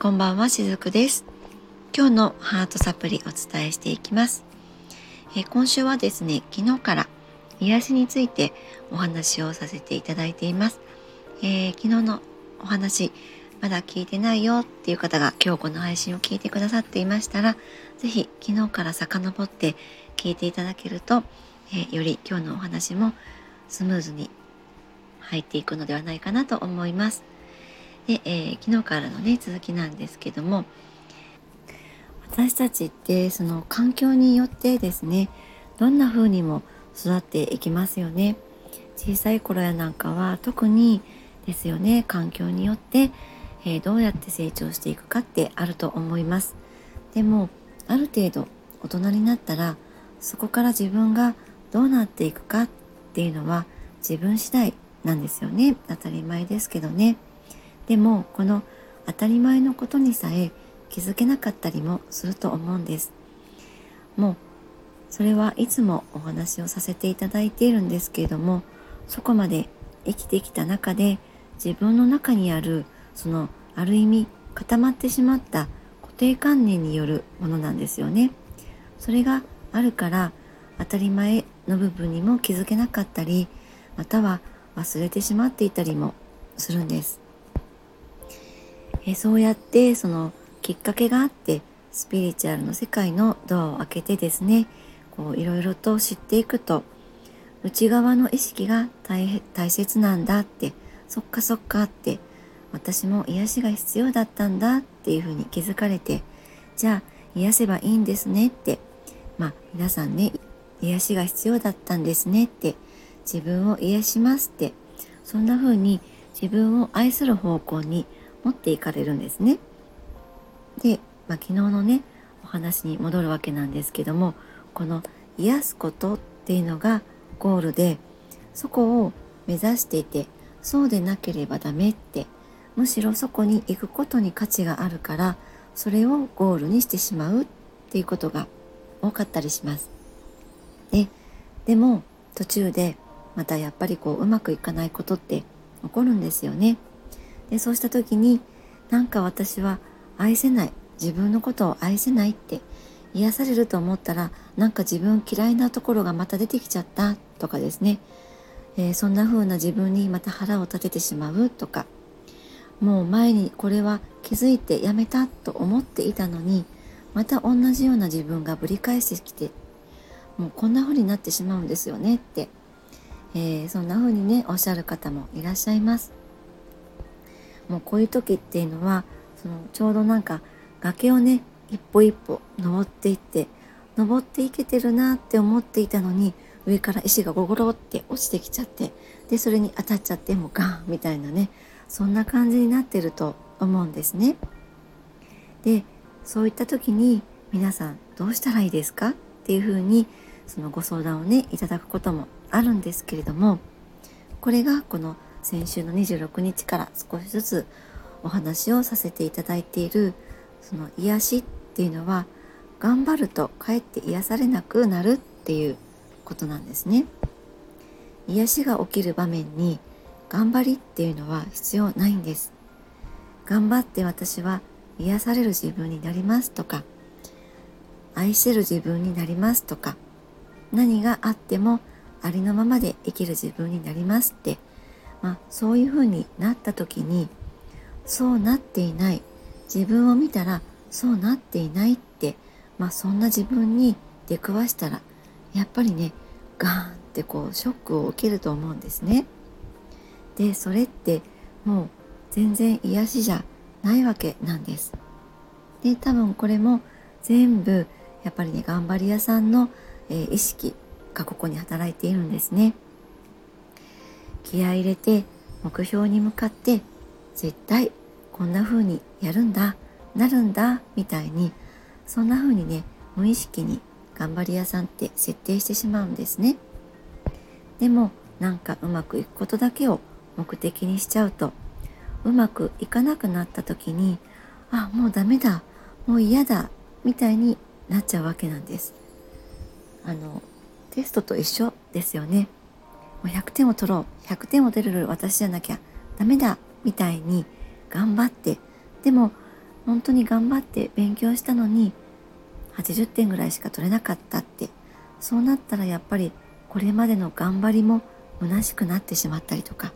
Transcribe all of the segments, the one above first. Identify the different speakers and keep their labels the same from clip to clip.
Speaker 1: こんばんはしずくです。今日のハートサプリお伝えしていきます、え、今週はですね昨日から癒しについてお話をさせていただいています、えー、昨日のお話まだ聞いてないよっていう方が今日この配信を聞いてくださっていましたら是非昨日から遡って聞いていただけると、えー、より今日のお話もスムーズに入っていくのではないかなと思います。で、えー、昨日からのね続きなんですけども。私たちってその環境によってですねどんな風にも育っていきますよね。小さい頃やなんかは特にですよね環境によって、えー、どうやって成長していくかってあると思います。でもある程度大人になったらそこから自分がどうなっていくかっていうのは自分次第なんですよね。当たり前ですけどね。でもこの当たり前のことにさえ気づけなかったりもすると思うんです。もうそれはいつもお話をさせていただいているんですけれどもそこまで生きてきた中で自分の中にあるそのある意味固まってしまった固定観念によるものなんですよね。それがあるから当たり前の部分にも気づけなかったりまたは忘れてしまっていたりもするんです。えそうやってそのきっかけがあってスピリチュアルの世界のドアを開けてですねこういろいろと知っていくと内側の意識が大大切なんだってそっかそっかって私も癒しが必要だったんだっていうふうに気づかれてじゃあ癒せばいいんですねってまあ皆さんね癒しが必要だったんですねって自分を癒しますってそんな風に自分を愛する方向に持っていかれるんですね。で、まあ、昨日のねお話に戻るわけなんですけどもこの癒すことっていうのがゴールでそこを目指していてそうでなければダメってむしろそこに行くことに価値があるからそれをゴールにしてしまうっていうことが多かったりします。ででも途中でまたやっぱりこううまくいかないことって起こるんですよね。でそうした時になんか私は愛せない。自分のことを愛せないって癒されると思ったらなんか自分嫌いなところがまた出てきちゃったとかですね、えー、そんな風な自分にまた腹を立ててしまうとか。もう前にこれは気づいてやめたと思っていたのにまた同じような自分がぶり返してきてもうこんな風になってしまうんですよねって、えー、そんな風にねおっしゃる方もいらっしゃいます。もうこういう時っていうのはそのちょうどなんか崖をね一歩一歩登っていって登っていけてるなって思っていたのに上から石がゴゴロって落ちてきちゃってでそれに当たっちゃってもうガンみたいなねそんな感じになってると思うんですね。でそういった時に皆さんどうしたらいいですかっていうふうにそのご相談をねいただくこともあるんですけれどもこれがこの先週の26日から少しずつお話をさせていただいているその癒しっていうのは頑張るとかえって癒されなくなるっていうことなんですね。癒しが起きる場面に頑張りっていうのは必要ないんです。頑張って私は癒される自分になりますとか愛せる自分になりますとか何があってもありのままで生きる自分になりますってまあ、そういうふうになった時にそうなっていない自分を見たらそうなっていないって、まあ、そんな自分に出くわしたらやっぱりねガーンってこうショックを受けると思うんですね。でそれってもう全然癒しじゃないわけなんです。で多分これも全部やっぱりね頑張り屋さんの、えー、意識がここに働いているんですね。気合入れて目標に向かって絶対こんな風にやるんだなるんだみたいにそんな風にね無意識に頑張り屋さんって設定してしまうんですね。でもなんかうまくいくことだけを目的にしちゃうとうまくいかなくなった時にあもうダメだもう嫌だみたいになっちゃうわけなんです。あのテストと一緒ですよね。もう100点を取ろう。100点を取れる私じゃなきゃダメだ。みたいに頑張って。でも本当に頑張って勉強したのに80点ぐらいしか取れなかったって。そうなったらやっぱりこれまでの頑張りも虚しくなってしまったりとか。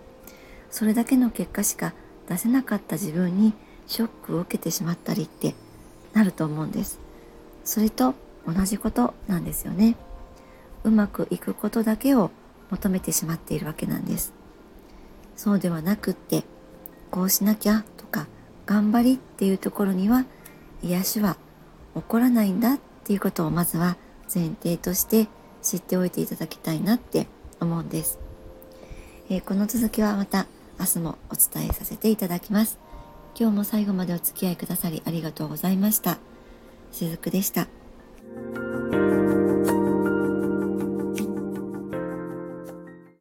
Speaker 1: それだけの結果しか出せなかった自分にショックを受けてしまったりってなると思うんです。それと同じことなんですよね。うまくいくことだけを求めてしまっているわけなんです。そうではなくってこうしなきゃとか頑張りっていうところには癒しは起こらないんだっていうことをまずは前提として知っておいていただきたいなって思うんです、えー、この続きはまた明日もお伝えさせていただきます。今日も最後までお付き合いくださりありがとうございました。しずくでした。